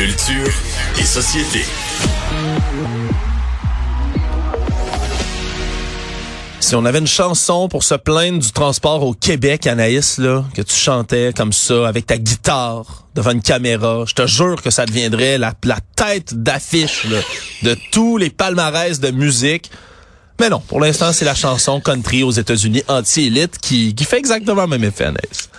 Culture et société. Si on avait une chanson pour se plaindre du transport au Québec, Anaïs, là, que tu chantais comme ça, avec ta guitare, devant une caméra, je te jure que ça deviendrait la, tête d'affiche de tous les palmarès de musique. Mais non, pour l'instant, c'est la chanson country aux États-Unis anti-élite qui, qui fait exactement le même effet.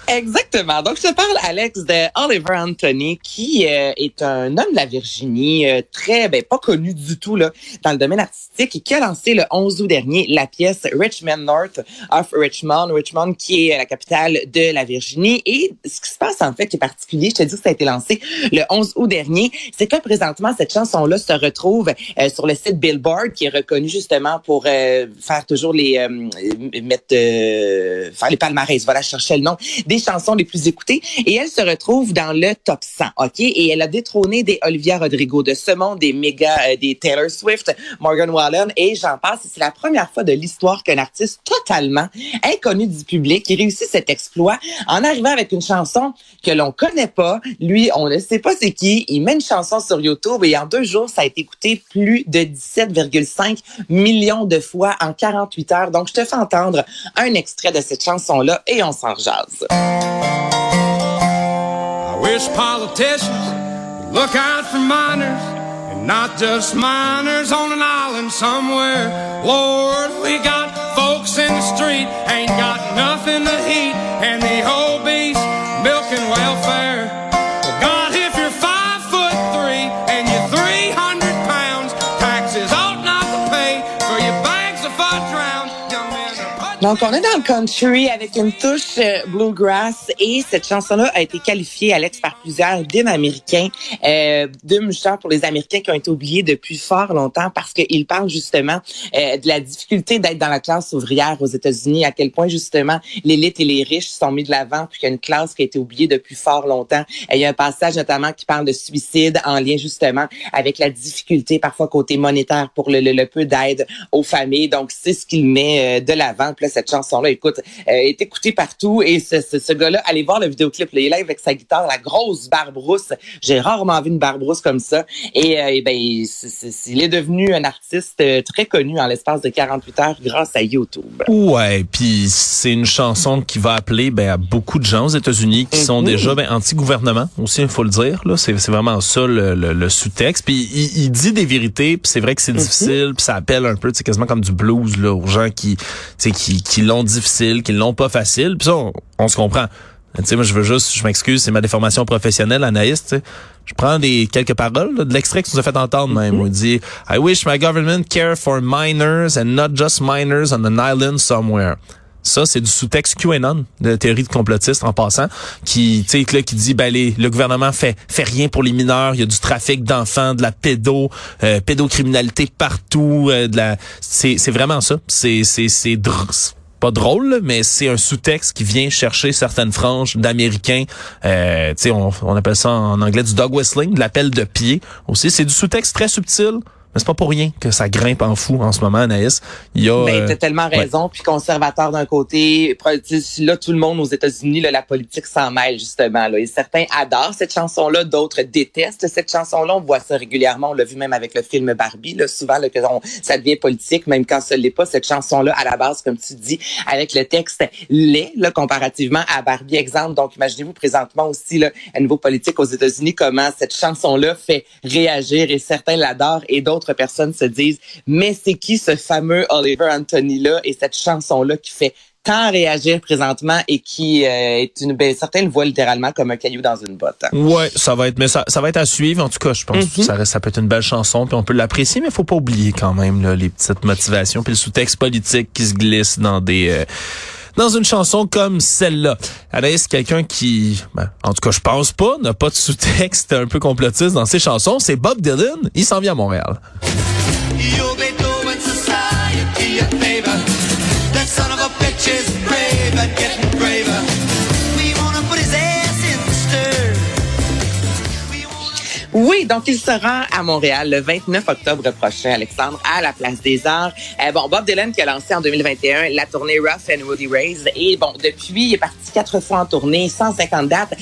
Exactement. Donc, je te parle, Alex, de Oliver Anthony, qui euh, est un homme de la Virginie, euh, très, ben, pas connu du tout là dans le domaine artistique, et qui a lancé le 11 août dernier la pièce Richmond North of Richmond, Richmond qui est la capitale de la Virginie. Et ce qui se passe en fait, qui est particulier, je te dis que ça a été lancé le 11 août dernier, c'est que présentement cette chanson-là se retrouve euh, sur le site Billboard, qui est reconnu justement pour faire toujours les mettre faire les palmarès. Voilà, je cherchais le nom des chansons les plus écoutées et elle se retrouve dans le top 100, OK? Et elle a détrôné des Olivia Rodrigo de ce monde, des méga, euh, des Taylor Swift, Morgan Wallen et j'en passe. C'est la première fois de l'histoire qu'un artiste totalement inconnu du public qui réussit cet exploit en arrivant avec une chanson que l'on connaît pas. Lui, on ne sait pas c'est qui. Il met une chanson sur YouTube et en deux jours, ça a été écouté plus de 17,5 millions de fois en 48 heures. Donc, je te fais entendre un extrait de cette chanson-là et on s'en jase. I wish politicians look out for minors and not just minors on an island somewhere. Lord, we got folks in the street ain't got nothing to eat and the beast milking welfare. Donc, on est dans le country avec une touche euh, bluegrass et cette chanson-là a été qualifiée, Alex, par plusieurs hymnes américains, euh, d'hymnes pour les Américains qui ont été oubliés depuis fort longtemps parce qu'ils parlent justement euh, de la difficulté d'être dans la classe ouvrière aux États-Unis, à quel point justement l'élite et les riches sont mis de l'avant, puis qu'il y a une classe qui a été oubliée depuis fort longtemps. Il y a un passage notamment qui parle de suicide en lien justement avec la difficulté parfois côté monétaire pour le, le, peu d'aide aux familles. Donc, c'est ce qu'il met euh, de l'avant. Cette chanson-là, écoute, euh, est écoutée partout. Et ce, ce, ce gars-là, allez voir le vidéoclip. Là, il est là avec sa guitare, la grosse barbe rousse. J'ai rarement vu une barbe rousse comme ça. Et, euh, et ben, il est devenu un artiste euh, très connu en l'espace de 48 heures grâce à YouTube. Ouais, puis c'est une chanson qui va appeler ben, à beaucoup de gens aux États-Unis qui sont Mhm. déjà ben, anti-gouvernement aussi, il faut le dire. Là, c'est vraiment ça le, le- le sous-texte. Puis il, il dit des vérités, puis c'est vrai que c'est difficile, puis ça appelle un peu, c'est quasiment comme du blues là, aux gens qui, sais, qui, qui l'ont difficile, qui l'ont pas facile. Puis ça, on, on se comprend. Tu sais, moi, je veux juste, je m'excuse, c'est ma déformation professionnelle, Anaïs, tu sais. Je prends des quelques paroles là, de l'extrait que tu nous as fait entendre même. où il dit I wish my government care for minors and not just minors on an island somewhere. Ça, c'est du sous-texte QAnon, de théorie de complotiste en passant, qui, tu sais, qui dit, ben, les- le gouvernement fait, fait rien pour les mineurs, il y a du trafic d'enfants, de la pédo, euh, pédocriminalité partout, euh, de la, c'est, c'est vraiment ça. C'est, c'est, c'est pas drôle, mais c'est un sous-texte qui vient chercher certaines franges d'Américains. Euh, on, on appelle ça en anglais du dog whistling, de l'appel de pied aussi. C'est du sous-texte très subtil. Mais c'est pas pour rien que ça grimpe en fou en ce moment, Anaïs. Il y a, Ben, euh, t'as tellement ouais. raison. Puis conservateur d'un côté, là, tout le monde aux États-Unis, là, la politique s'en mêle, justement. Là. Et certains adorent cette chanson-là, d'autres détestent cette chanson-là. On voit ça régulièrement. On l'a vu même avec le film Barbie. Là, souvent, là, que on- ça devient politique, même quand ce l'est pas. Cette chanson-là, à la base, comme tu dis, avec le texte l'est, là, comparativement à Barbie, exemple. Donc, imaginez-vous présentement aussi, là, à niveau politique aux États-Unis, comment cette chanson-là fait réagir et certains l'adorent et d'autres personnes se disent, mais c'est qui ce fameux Oliver Anthony-là et cette chanson-là qui fait tant réagir présentement et qui euh, est une, ben, certains le voient littéralement comme un caillou dans une botte. Ouais, ça va être, mais ça, ça va être à suivre. En tout cas, je pense que ça, reste- ça peut être une belle chanson, puis on peut l'apprécier, mais faut pas oublier quand même là, les petites motivations, puis le sous-texte politique qui se glisse dans des, euh, dans une chanson comme celle-là. Anaïs, quelqu'un qui, ben, en tout cas, je pense pas, n'a pas de sous-texte un peu complotiste dans ses chansons, c'est Bob Dylan. Il s'en vient à Montréal. Donc il sera à Montréal le 29 octobre prochain, Alexandre, à la Place des Arts. Euh, bon, Bob Dylan qui a lancé en 2021 la tournée Rough and Woody Rays. Et bon, depuis, il est parti quatre fois en tournée, 150 dates.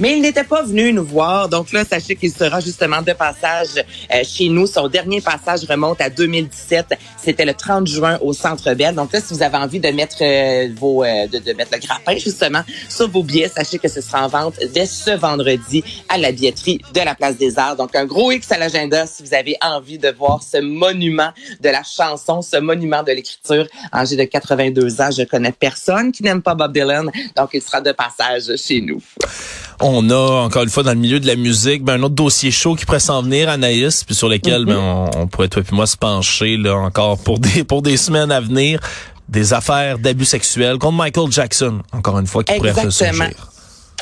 Mais il n'était pas venu nous voir. Donc là, sachez qu'il sera justement de passage euh, chez nous. Son dernier passage remonte à 2017. C'était le 30 juin au Centre Bell. Donc là, si vous avez envie de mettre euh, vos, euh, de, de mettre le grappin justement sur vos billets, sachez que ce sera en vente dès ce vendredi à la billetterie de la Place des Arts. Un gros X à l'agenda si vous avez envie de voir ce monument de la chanson, ce monument de l'écriture. Âgé de 82 ans, je connais personne qui n'aime pas Bob Dylan. Donc il sera de passage chez nous. On a, encore une fois, dans le milieu de la musique, ben, un autre dossier chaud qui pourrait s'en venir, Anaïs, puis sur lequel ben, on, on pourrait, toi et moi, se pencher là encore pour des, pour des semaines à venir. Des affaires d'abus sexuels contre Michael Jackson, encore une fois, qui Exactement. ressurgir.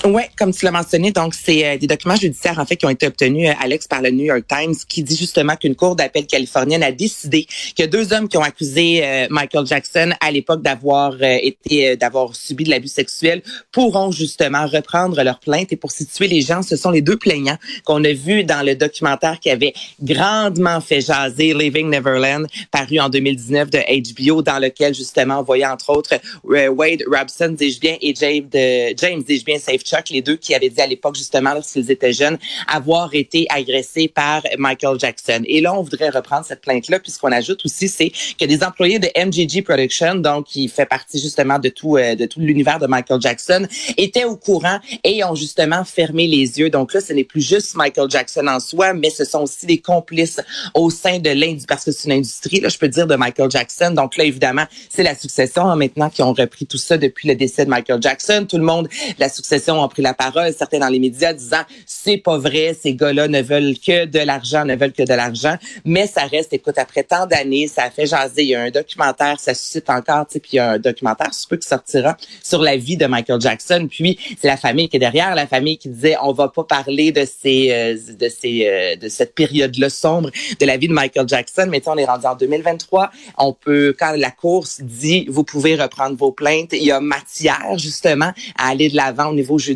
Oui, comme tu l'as mentionné, donc c'est euh, des documents judiciaires en fait qui ont été obtenus, euh, Alex, par le New York Times, qui dit justement qu'une cour d'appel californienne a décidé que deux hommes qui ont accusé euh, Michael Jackson à l'époque d'avoir euh, été, euh, d'avoir subi de l'abus sexuel pourront justement reprendre leur plainte. Et pour situer les gens, ce sont les deux plaignants qu'on a vus dans le documentaire qui avait grandement fait jaser Living Neverland, paru en 2019 de HBO, dans lequel justement on voyait entre autres euh, Wade Robson, dis-je bien, et James, James dis-je bien, Safe Les deux qui avaient dit à l'époque justement lorsqu'ils étaient jeunes avoir été agressés par Michael Jackson. Et là, on voudrait reprendre cette plainte-là puisqu'on ajoute aussi c'est que des employés de MGG Production, donc qui fait partie justement de tout euh, de tout l'univers de Michael Jackson, étaient au courant et ont justement fermé les yeux. Donc là, ce n'est plus juste Michael Jackson en soi, mais ce sont aussi des complices au sein de l'industrie parce que c'est une industrie là, je peux dire de Michael Jackson. Donc là, évidemment, c'est la succession hein, maintenant qui ont repris tout ça depuis le décès de Michael Jackson. Tout le monde, la succession a pris la parole, certains dans les médias disant c'est pas vrai, ces gars-là ne veulent que de l'argent, ne veulent que de l'argent. Mais ça reste, écoute, après tant d'années, ça a fait jaser. Il y a un documentaire, ça suscite encore, tu sais, puis il y a un documentaire, je peu qui sortira sur la vie de Michael Jackson. Puis c'est la famille qui est derrière, la famille qui disait on va pas parler de ces, euh, de ces, euh, de cette période-là sombre de la vie de Michael Jackson. Mais tu on est rendu en 2023. On peut, quand la course dit vous pouvez reprendre vos plaintes, il y a matière justement à aller de l'avant au niveau judiciaire.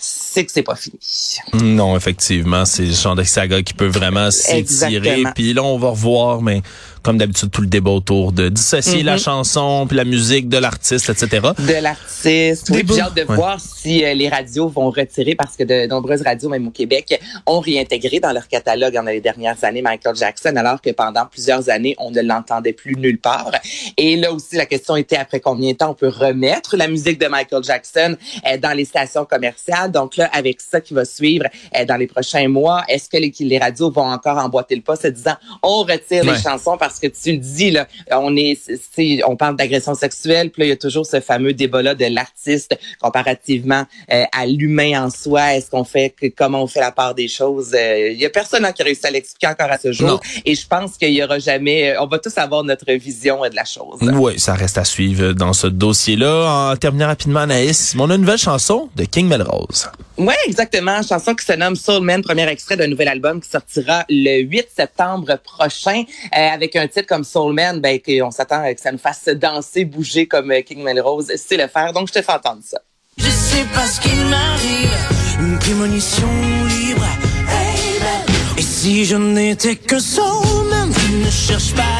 C'est que c'est pas fini. Non, effectivement, c'est le genre de saga qui peut vraiment s'étirer. Puis là, on va revoir, mais comme d'habitude, tout le débat autour de dissocier la chanson, puis la musique de l'artiste, etc. de l'artiste. Oui, j'ai hâte de Ouais. voir si euh, les radios vont retirer parce que de nombreuses radios, même au Québec, ont réintégré dans leur catalogue dans les dernières années Michael Jackson, alors que pendant plusieurs années, on ne l'entendait plus nulle part. Et là aussi, la question était après combien de temps on peut remettre la musique de Michael Jackson euh, dans les stations commerciales? Donc là, avec ça qui va suivre euh, dans les prochains mois, est-ce que les, les radios vont encore emboîter le pas se disant on retire Ouais. les chansons parce que tu le dis là, on est, on parle d'agression sexuelle, puis là il y a toujours ce fameux débat-là de l'artiste comparativement euh, à l'humain en soi. Est-ce qu'on fait comment on fait la part des choses? Euh, Il y a personne hein, qui a réussi à l'expliquer encore à ce jour, Non. et je pense qu'il y aura jamais. euh, On va tous avoir notre vision euh, de la chose. Oui, ça reste à suivre dans ce dossier-là. En terminant rapidement, Anaïs, on a une nouvelle chanson de King Melrose. Oui, exactement. Chanson qui se nomme Soul Man, premier extrait d'un nouvel album qui sortira le 8 septembre prochain. Euh, avec titre comme Soul Man, ben, qu'on s'attend à que ça nous fasse danser, bouger comme euh, King Melrose sait le faire. Donc, je te fais entendre ça. Je sais pas ce qu'il m'arrive, une prémonition libre. Hey, ben. Et si je n'étais que soulman, qui ne cherche pas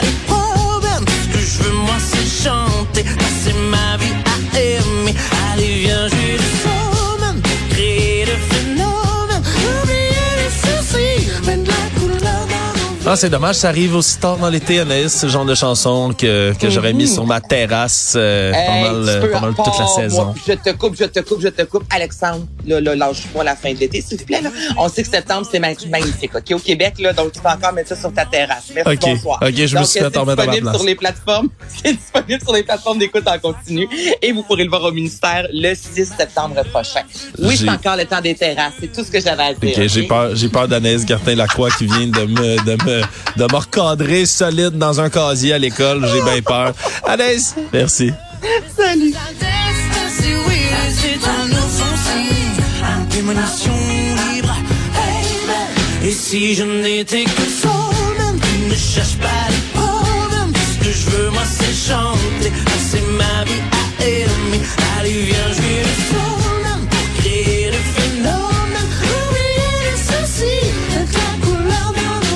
Ah, c'est dommage, ça arrive aussi tard dans l'été, Anaïs, ce genre de chanson que, que j'aurais mis sur ma terrasse euh, Hey, pendant, le- peux pendant toute la saison. moi, je te coupe, je te coupe, je te coupe. Alexandre, là, là, lâche-moi la fin de l'été, s'il te plaît. Là. On sait que septembre, c'est mag- magnifique. OK, au Québec, là, donc tu peux encore mettre ça sur ta terrasse. Merci, OK. bonsoir. OK, je me suis fait mettre à ma disponible place. sur les plateformes. C'est disponible sur les plateformes d'écoute en continu. Et vous pourrez le voir au ministère le 6 septembre prochain. Oui, c'est encore le temps des terrasses. C'est tout ce que j'avais à dire. Ok, j'ai peur, j'ai peur d'Anaïs Gartin-Lacroix qui vient de me, de me, de, de me recadrer solide dans un casier à l'école. J'ai bien peur. Anaïs, merci. Salut. Et si je n'étais que soi-même, ne cherche pas les problèmes. Ce que je veux, moi, c'est chanter, ah, passer ma vie à aimer. Allez, viens, je vais